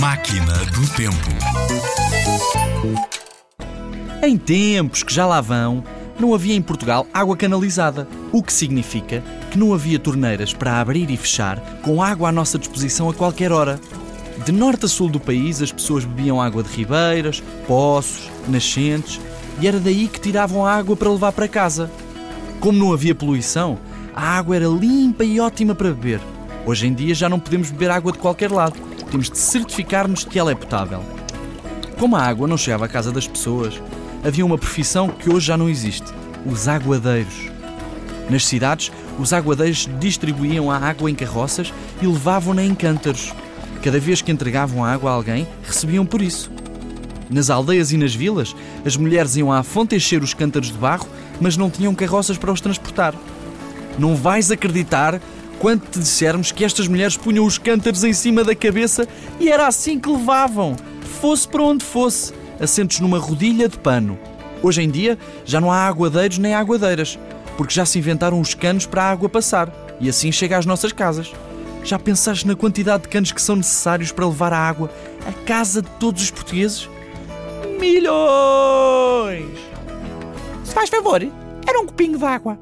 Máquina do Tempo. Em tempos que já lá vão, não havia em Portugal água canalizada, o que significa que não havia torneiras para abrir e fechar com água à nossa disposição a qualquer hora. De norte a sul do país, as pessoas bebiam água de ribeiras, poços, nascentes e era daí que tiravam a água para levar para casa. Como não havia poluição, a água era limpa e ótima para beber. Hoje em dia já não podemos beber água de qualquer lado, temos de certificar-nos que ela é potável. Como a água não chegava à casa das pessoas, havia uma profissão que hoje já não existe: os aguadeiros. Nas cidades, os aguadeiros distribuíam a água em carroças e levavam-na em cântaros. Cada vez que entregavam água a alguém, recebiam por isso. Nas aldeias e nas vilas, as mulheres iam à fonte encher os cântaros de barro, mas não tinham carroças para os transportar. Não vais acreditar quando te dissermos que estas mulheres punham os cântaros em cima da cabeça e era assim que levavam, fosse para onde fosse, assentos numa rodilha de pano. Hoje em dia já não há aguadeiros nem aguadeiras, porque já se inventaram os canos para a água passar e assim chega às nossas casas. Já pensaste na quantidade de canos que são necessários para levar a água à casa de todos os portugueses? Milhões! Se faz favor, era um copinho de água.